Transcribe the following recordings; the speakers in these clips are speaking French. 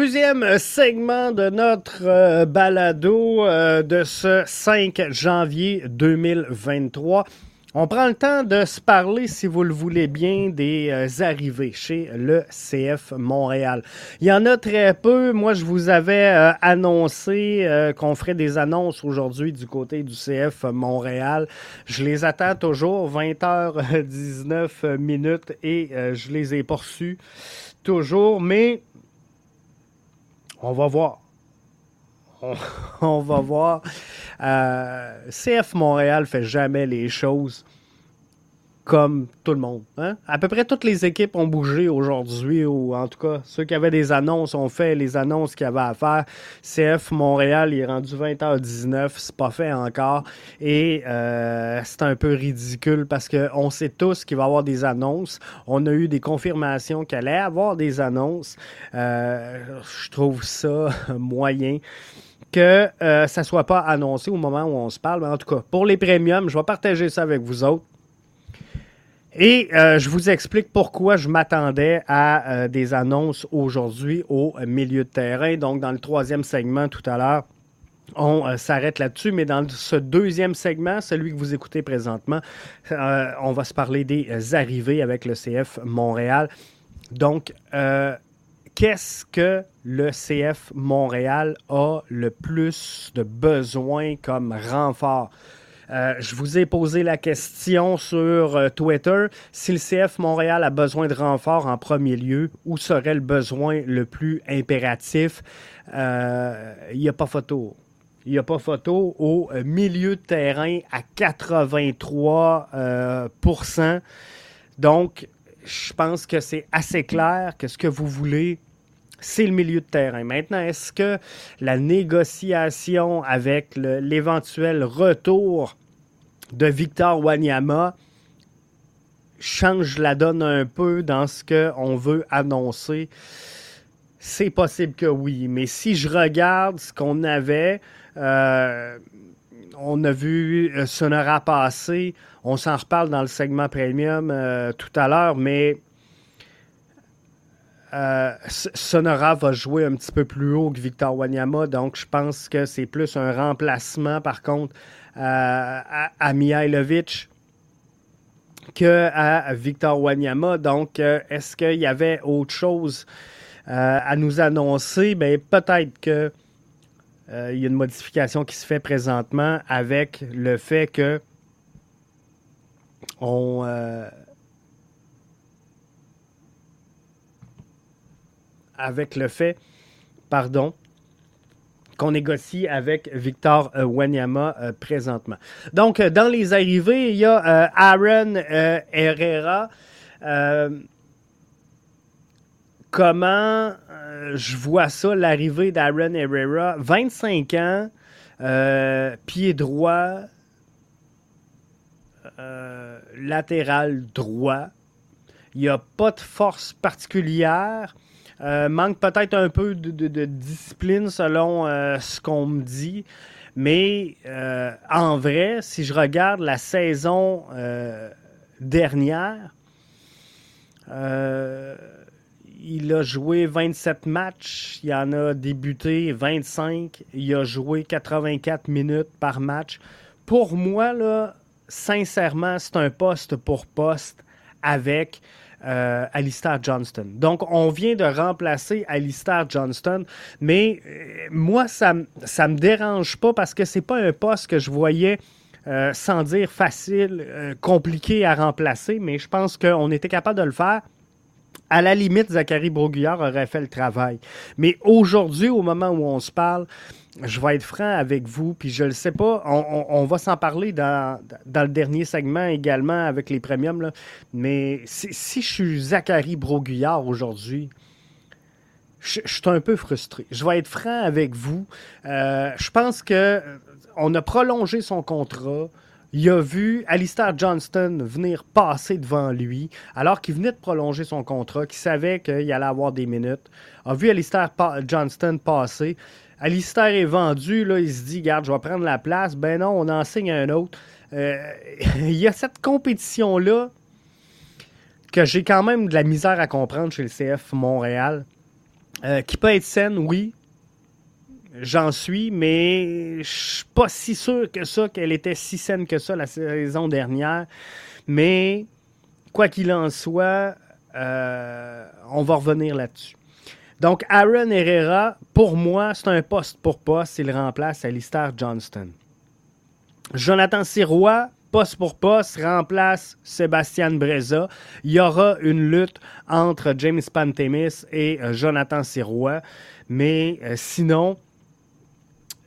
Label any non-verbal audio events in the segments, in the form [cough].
Deuxième segment de notre euh, balado euh, de ce 5 janvier 2023. On prend le temps de se parler, si vous le voulez bien, des euh, arrivées chez le CF Montréal. Il y en a très peu. Moi, je vous avais euh, annoncé euh, qu'on ferait des annonces aujourd'hui du côté du CF Montréal. Je les attends toujours, 20h19 minutes, et je les ai poursus toujours, mais on va voir. on, [laughs] va voir. Euh, CF Montréal fait jamais les choses comme tout le monde. Hein? À peu près toutes les équipes ont bougé aujourd'hui, ou en tout cas, ceux qui avaient des annonces ont fait les annonces qu'il y avait à faire. CF Montréal est rendu 20h19, c'est pas fait encore. Et euh, c'est un peu ridicule parce qu'on sait tous qu'il va y avoir des annonces. On a eu des confirmations qu'il allait avoir des annonces. Euh, je trouve ça [laughs] moyen que euh, ça ne soit pas annoncé au moment où on se parle. Mais en tout cas, pour les premiums, je vais partager ça avec vous autres. Et euh, je vous explique pourquoi je m'attendais à euh, des annonces aujourd'hui au milieu de terrain. Donc, dans le troisième segment tout à l'heure, on s'arrête là-dessus, mais dans ce deuxième segment, celui que vous écoutez présentement, on va se parler des arrivées avec le CF Montréal. Donc, qu'est-ce que le CF Montréal a le plus de besoin comme renfort? Euh, je vous ai posé la question sur euh, Twitter. Si le CF Montréal a besoin de renfort en premier lieu, où serait le besoin le plus impératif? Euh, il n'y a pas photo. Il n'y a pas photo au milieu de terrain à 83% Donc, je pense que c'est assez clair que ce que vous voulez, c'est le milieu de terrain. Maintenant, est-ce que la négociation avec l'éventuel retour de Victor Wanyama change la donne un peu dans ce qu'on veut annoncer? C'est possible que oui, mais si je regarde ce qu'on avait, euh, on a vu euh, Sonora passer, on s'en reparle dans le segment premium euh, tout à l'heure, mais euh, Sonora va jouer un petit peu plus haut que Victor Wanyama, donc je pense que c'est plus un remplacement, par contre, euh, à, Mihailovic que Victor Wanyama. Donc, euh, est-ce qu'il y avait autre chose à nous annoncer? Ben, peut-être que il y a une modification qui se fait présentement avec le fait que on avec le fait, pardon, qu'on négocie avec Victor euh, Wanyama euh, présentement. Donc, euh, dans les arrivées, il y a Aaron Herrera. comment je vois ça, l'arrivée d'Aaron Herrera? 25 ans, pied droit, latéral droit. Il n'y a pas de force particulière. Euh, manque peut-être un peu de, discipline selon euh, ce qu'on me dit. Mais euh, en vrai, si je regarde la saison dernière, il a joué 27 matchs, il en a débuté 25, il a joué 84 minutes par match. Pour moi, là, sincèrement, c'est un poste pour poste avec euh, Alistair Johnston. Donc, on vient de remplacer Alistair Johnston, mais euh, moi, ça ne me dérange pas parce que c'est pas un poste que je voyais. Euh, sans dire facile, compliqué à remplacer, mais je pense qu'on était capable de le faire. À la limite, Zachary Broguillard aurait fait le travail. Mais aujourd'hui, au moment où on se parle, je vais être franc avec vous, puis je le sais pas, on, va s'en parler dans, le dernier segment également avec les premiums, mais si, je suis Zachary Broguillard aujourd'hui, je, suis un peu frustré. Je vais être franc avec vous. Euh, je pense que euh, on a prolongé son contrat. Il a vu Alistair Johnston venir passer devant lui, alors qu'il venait de prolonger son contrat, qu'il savait qu'il allait avoir des minutes. A vu Alistair Johnston passer. Alistair est vendu, là, il se dit, garde, je vais prendre la place. Ben non, on en signe un autre. Euh, [laughs] il y a cette compétition-là que j'ai quand même de la misère à comprendre chez le CF Montréal. euh, qui peut être saine, oui. J'en suis, mais je suis pas si sûr que ça qu'elle était si saine que ça la saison dernière. Mais quoi qu'il en soit, euh, on va revenir là-dessus. Donc, Aaron Herrera, pour moi, c'est un poste pour poste. Il remplace Alistair Johnston. Jonathan Sirois, poste pour poste, remplace Sébastien Breza. Il y aura une lutte entre James Pantemis et euh, Jonathan Sirois. Mais euh, sinon,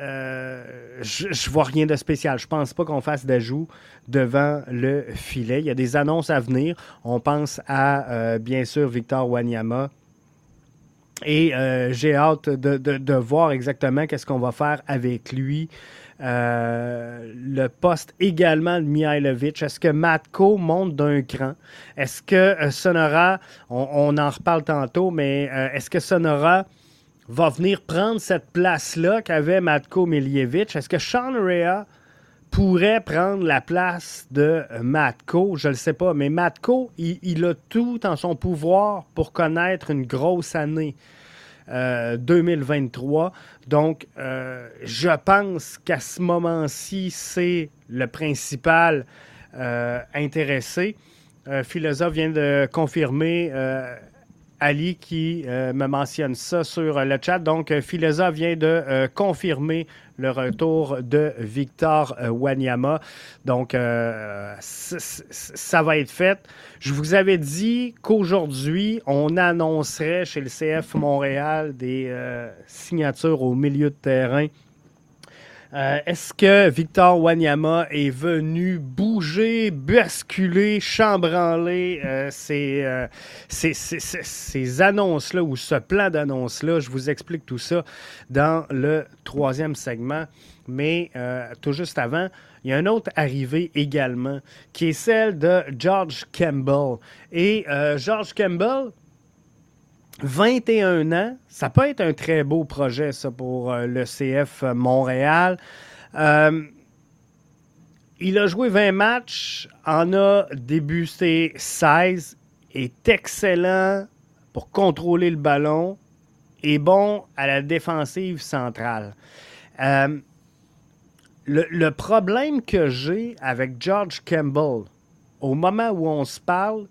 euh, je, vois rien de spécial. Je pense pas qu'on fasse d'ajout devant le filet. Il y a des annonces à venir. On pense à, bien sûr, Victor Wanyama. Et j'ai hâte de, de, voir exactement qu'est-ce qu'on va faire avec lui. Euh, le poste également de Mihailovic. Est-ce que Matko monte d'un cran? Est-ce que euh, Sonora, on, en reparle tantôt, mais euh, est-ce que Sonora va venir prendre cette place-là qu'avait Matko Miljevic? Est-ce que Sean Rea pourrait prendre la place de Matko? Je ne le sais pas, mais Matko, il, a tout en son pouvoir pour connaître une grosse année. 2023. Donc, euh, je pense qu'à ce moment-ci, c'est le principal euh, intéressé. Euh, Philosophe vient de confirmer Ali qui me mentionne ça sur le chat. Donc, Philosophe vient de confirmer le retour de Victor Wanyama. Donc, ça va être fait. Je vous avais dit qu'aujourd'hui, on annoncerait chez le CF Montréal des signatures au milieu de terrain. Euh, est-ce que Victor Wanyama est venu bouger, basculer, chambranler euh, euh, ces, ces, annonces-là ou ce plan d'annonces-là? Je vous explique tout ça dans le troisième segment. Mais tout juste avant, il y a une autre arrivée également qui est celle de George Campbell. Et George Campbell, 21 ans, ça peut être un très beau projet, ça, pour euh, le CF Montréal. Euh, il a joué 20 matchs, en a débusté 16, est excellent pour contrôler le ballon, et bon à la défensive centrale. Euh, le, problème que j'ai avec George Campbell, au moment où on se parle,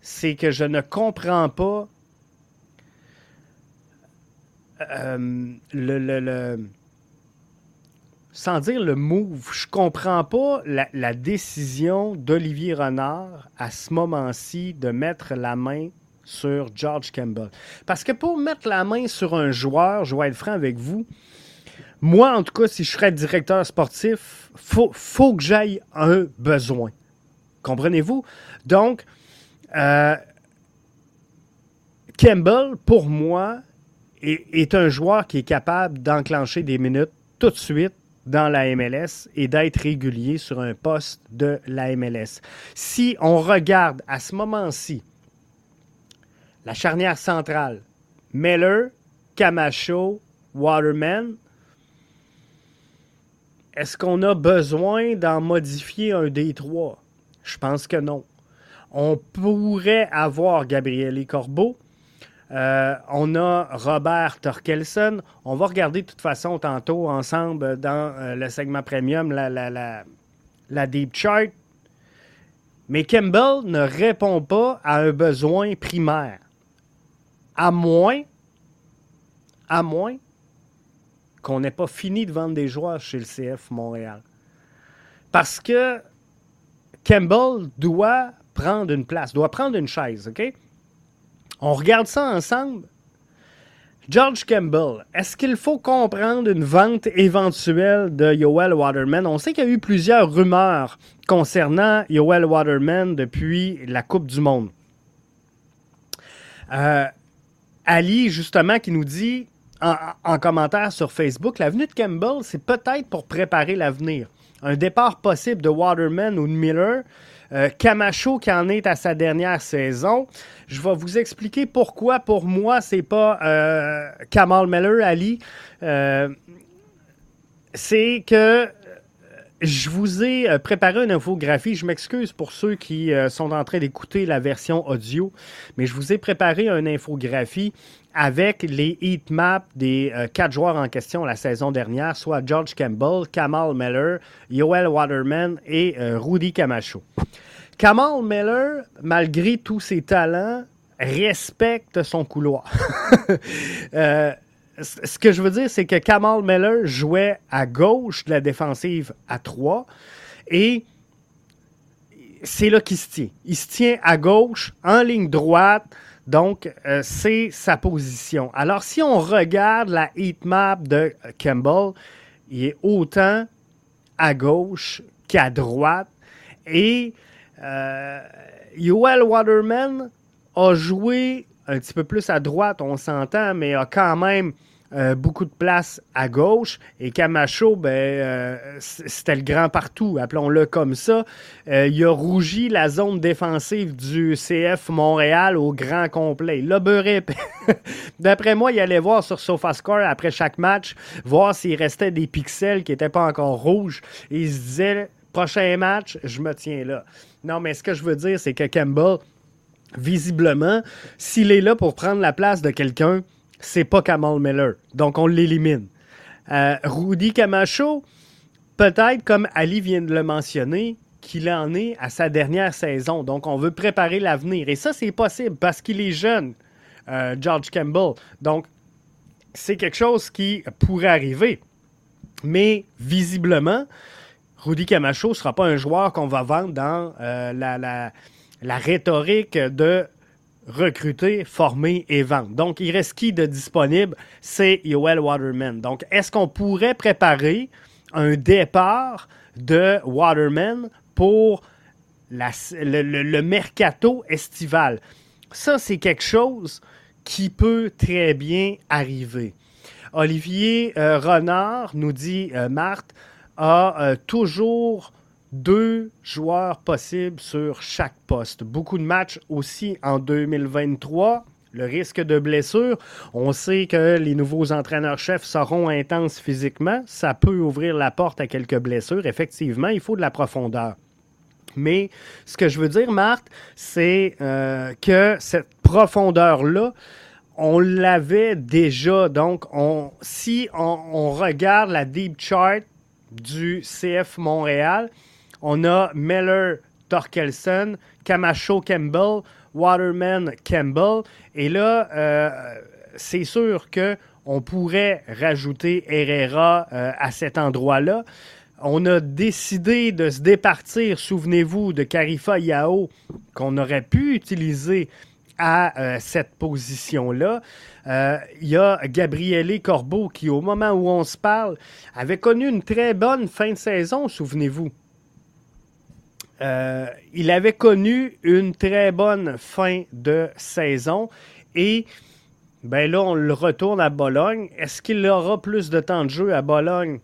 c'est que je ne comprends pas euh, sans dire le move, je comprends pas la, décision d'Olivier Renard à ce moment-ci de mettre la main sur George Campbell. Parce que pour mettre la main sur un joueur, je vais être franc avec vous, moi, en tout cas, si je serais directeur sportif, faut, faut que j'aille un besoin. Comprenez-vous? Donc, euh, Campbell, pour moi, est, un joueur qui est capable d'enclencher des minutes tout de suite dans la MLS et d'être régulier sur un poste de la MLS. Si on regarde à ce moment-ci la charnière centrale, Miller, Camacho, Waterman, est-ce qu'on a besoin d'en modifier un des trois? Je pense que non. On pourrait avoir Gabriel Corbeau, euh, on a Robert Torkelson. On va regarder de toute façon tantôt ensemble dans euh, le segment premium la, deep chart. Mais Campbell ne répond pas à un besoin primaire. À moins, à moins qu'on n'ait pas fini de vendre des joueurs chez le CF Montréal. Parce que Campbell doit prendre une place, doit prendre une chaise, OK? On regarde ça ensemble? George Campbell, est-ce qu'il faut comprendre une vente éventuelle de Yoel Waterman? On sait qu'il y a eu plusieurs rumeurs concernant Yoel Waterman depuis la Coupe du Monde. Euh, Ali, justement, qui nous dit en, en commentaire sur Facebook, l'avenue de Campbell, c'est peut-être pour préparer l'avenir. Un départ possible de Waterman ou de Miller euh, Camacho qui en est à sa dernière saison. Je vais vous expliquer pourquoi pour moi c'est pas euh, Kamal Miller, Ali. Euh, c'est que je vous ai euh, préparé une infographie. Je m'excuse pour ceux qui euh, sont en train d'écouter la version audio, mais je vous ai préparé une infographie avec les heat maps des euh, quatre joueurs en question la saison dernière, soit George Campbell, Kamal Miller, Yoel Waterman et Rudy Camacho. Kamal Miller, malgré tous ses talents, respecte son couloir. [laughs] ce que je veux dire, c'est que Kamal Miller jouait à gauche de la défensive à 3 et c'est là qu'il se tient. Il se tient à gauche, en ligne droite, donc euh, c'est sa position. Alors si on regarde la heat map de Campbell, il est autant à gauche qu'à droite et euh, Yoel Waterman a joué un petit peu plus à droite, on s'entend, mais a quand même euh, beaucoup de place à gauche. Et Camacho, ben, euh, c'était le grand partout, appelons-le comme ça. Euh, il a rougi la zone défensive du CF Montréal au grand complet. Il l'a. [laughs] D'après moi, il allait voir sur SofaScore après chaque match, voir s'il restait des pixels qui n'étaient pas encore rouges. Et il se disait, prochain match, je me tiens là. Non, mais ce que je veux dire, c'est que Campbell visiblement, s'il est là pour prendre la place de quelqu'un, c'est pas Kamal Miller. Donc, on l'élimine. Euh, Rudy Camacho, peut-être, comme Ali vient de le mentionner, qu'il en est à sa dernière saison. Donc, on veut préparer l'avenir. Et ça, c'est possible parce qu'il est jeune, euh, George Campbell. Donc, c'est quelque chose qui pourrait arriver. Mais visiblement, Rudy Camacho ne sera pas un joueur qu'on va vendre dans euh, la, la rhétorique de recruter, former et vendre. Donc, il reste qui de disponible? C'est Yoel Waterman. Donc, est-ce qu'on pourrait préparer un départ de Waterman pour le, mercato estival? Ça, c'est quelque chose qui peut très bien arriver. Olivier euh, Renard nous dit, euh, Marthe, a euh, toujours deux joueurs possibles sur chaque poste. Beaucoup de matchs aussi en 2023. Le risque de blessure, on sait que les nouveaux entraîneurs-chefs seront intenses physiquement. Ça peut ouvrir la porte à quelques blessures. Effectivement, il faut de la profondeur. Mais ce que je veux dire, Marthe, c'est euh, que cette profondeur-là, on l'avait déjà. Donc, on, si on regarde la deep chart du CF Montréal, on a Miller Torkelson, Camacho Campbell, Waterman Campbell. Et là, euh, c'est sûr qu'on pourrait rajouter Herrera euh, à cet endroit-là. On a décidé de se départir, souvenez-vous, de Carifa Yao, qu'on aurait pu utiliser à euh, cette position-là. Il y a Gabriele Corbeau qui, au moment où on se parle, avait connu une très bonne fin de saison, souvenez-vous. Euh, il avait connu une très bonne fin de saison et ben là, on le retourne à Bologne. Est-ce qu'il aura plus de temps de jeu à Bologne?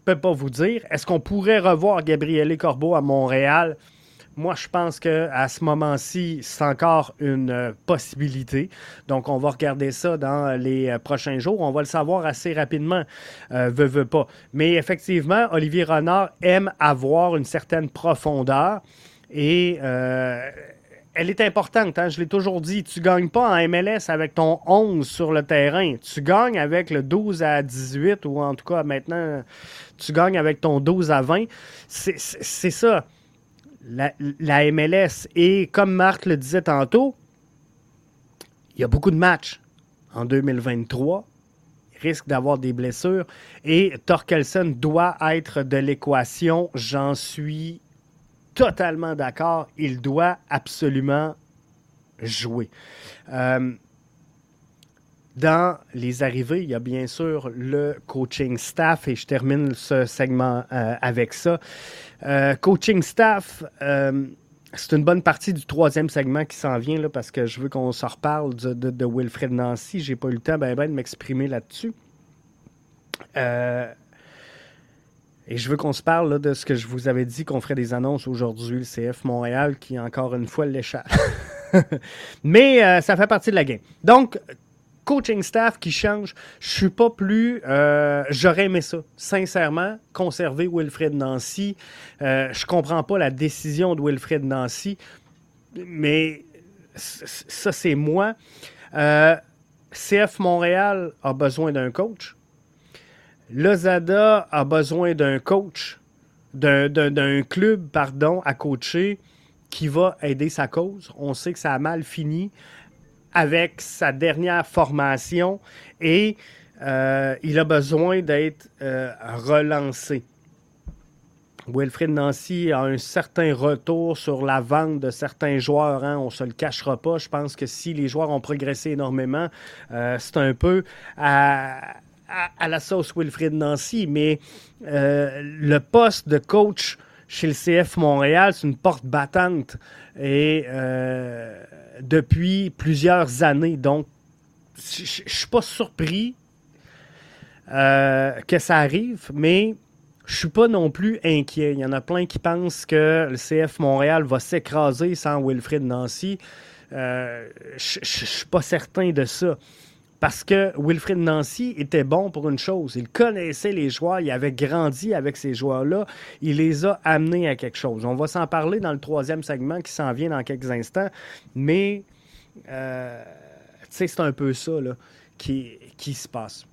Je peux pas vous dire. Est-ce qu'on pourrait revoir Gabriele Corbeau à Montréal? Moi, je pense qu'à ce moment-ci, c'est encore une euh, possibilité. Donc, on va regarder ça dans les euh, prochains jours. On va le savoir assez rapidement, euh, veut, pas. Mais effectivement, Olivier Renard aime avoir une certaine profondeur et elle est importante. Hein? Je l'ai toujours dit, tu ne gagnes pas en MLS avec ton 11 sur le terrain. Tu gagnes avec le 12 à 18 ou en tout cas maintenant, tu gagnes avec ton 12 à 20. C'est ça la, MLS. Et comme Marc le disait tantôt, il y a beaucoup de matchs en 2023. Il risque d'avoir des blessures. Et Torkelson doit être de l'équation. J'en suis totalement d'accord. Il doit absolument jouer. Euh, dans les arrivées, il y a bien sûr le coaching staff et je termine ce segment euh, avec ça. Euh, coaching staff, euh, c'est une bonne partie du troisième segment qui s'en vient là, parce que je veux qu'on s'en reparle de, Wilfred Nancy. J'ai pas eu le temps ben, ben, de m'exprimer là-dessus. et je veux qu'on se parle de ce que je vous avais dit qu'on ferait des annonces aujourd'hui, le CF Montréal, qui encore une fois l'échappe. [laughs] Mais ça fait partie de la game. Donc, coaching staff qui change. Je suis pas plus. Euh, j'aurais aimé ça, sincèrement, conserver Wilfred Nancy. Euh, je comprends pas la décision de Wilfred Nancy, mais ça, c'est moi. Euh, CF Montréal a besoin d'un coach. Lozada a besoin d'un coach, d'un club, pardon, à coacher qui va aider sa cause. On sait que ça a mal fini avec sa dernière formation et euh, il a besoin d'être euh, relancé. Wilfred Nancy a un certain retour sur la vente de certains joueurs. Hein, on ne se le cachera pas. Je pense que si les joueurs ont progressé énormément, euh, c'est un peu à, la sauce Wilfred Nancy. Mais le poste de coach chez le CF Montréal, c'est une porte battante. Et depuis plusieurs années. Donc, je suis pas surpris euh, que ça arrive, mais je suis pas non plus inquiet. Il y en a plein qui pensent que le CF Montréal va s'écraser sans Wilfrid Nancy. Euh, je ne suis pas certain de ça. Parce que Wilfrid Nancy était bon pour une chose. Il connaissait les joueurs, il avait grandi avec ces joueurs-là, il les a amenés à quelque chose. On va s'en parler dans le troisième segment qui s'en vient dans quelques instants, mais euh, c'est un peu ça qui, qui se passe.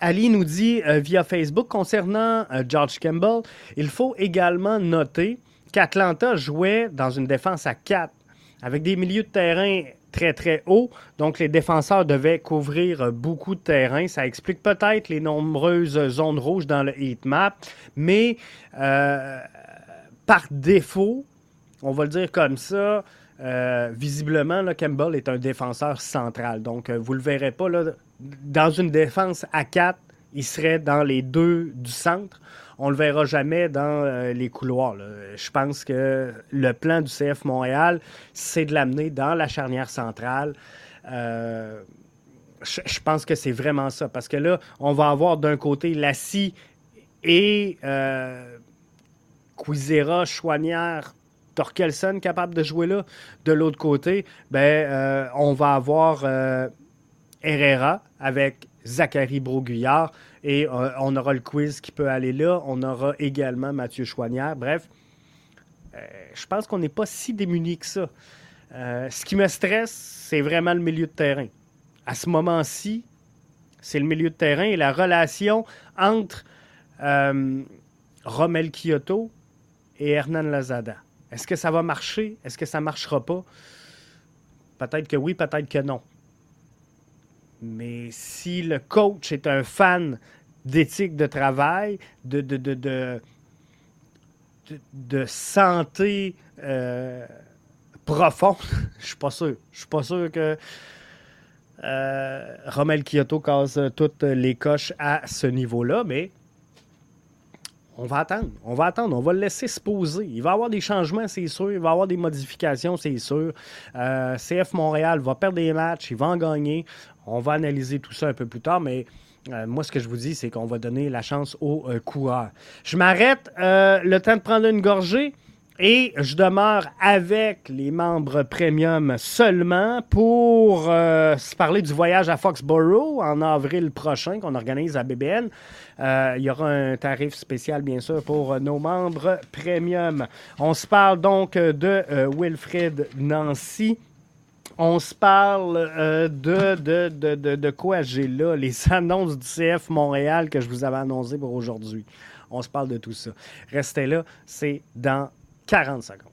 Ali nous dit euh, via Facebook concernant euh, George Campbell, il faut également noter qu'Atlanta jouait dans une défense à 4 avec des milieux de terrain très, très hauts. Donc, les défenseurs devaient couvrir beaucoup de terrain. Ça explique peut-être les nombreuses zones rouges dans le heat map. Mais par défaut, on va le dire comme ça, euh, visiblement, Campbell est un défenseur central. Donc, euh, vous ne le verrez pas. dans une défense à 4, il serait dans les deux du centre. On ne le verra jamais dans euh, les couloirs. Je pense que le plan du CF Montréal, c'est de l'amener dans la charnière centrale. je, pense que c'est vraiment ça. Parce que là, on va avoir d'un côté Lassie et Cuisera, Chouanière, Torkelson capable de jouer là. De l'autre côté, ben, euh, on va avoir euh, Herrera avec Zachary Broguillard et euh, on aura le quiz qui peut aller là. On aura également Mathieu Chouanière. Bref, je pense qu'on n'est pas si démunis que ça. ce qui me stresse, c'est vraiment le milieu de terrain. À ce moment-ci, c'est le milieu de terrain et la relation entre Romel Kyoto et Hernan Lazada. Est-ce que ça va marcher? Est-ce que ça ne marchera pas? Peut-être que oui, peut-être que non. Mais si le coach est un fan d'éthique de travail, de, de, de, de, santé euh, profonde, [laughs] je suis pas sûr. Je suis pas sûr que euh, Romel Kyoto cause toutes les coches à ce niveau-là, mais on va attendre. On va attendre. On va le laisser se poser. Il va y avoir des changements, c'est sûr. Il va y avoir des modifications, c'est sûr. Euh, CF Montréal va perdre des matchs. Il va en gagner. On va analyser tout ça un peu plus tard, mais euh, moi, ce que je vous dis, c'est qu'on va donner la chance aux euh, coureurs. Je m'arrête. le temps de prendre une gorgée. Et je demeure avec les membres premium seulement pour se parler du voyage à Foxborough en avril prochain qu'on organise à BBN. Euh, il y aura un tarif spécial, bien sûr, pour nos membres premium. On se parle donc de euh, Wilfred Nancy. On se parle euh, de, de, de, de, quoi j'ai là, les [laughs] annonces du CF Montréal que je vous avais annoncées pour aujourd'hui. On se parle de tout ça. Restez là, c'est dans 40 secondes.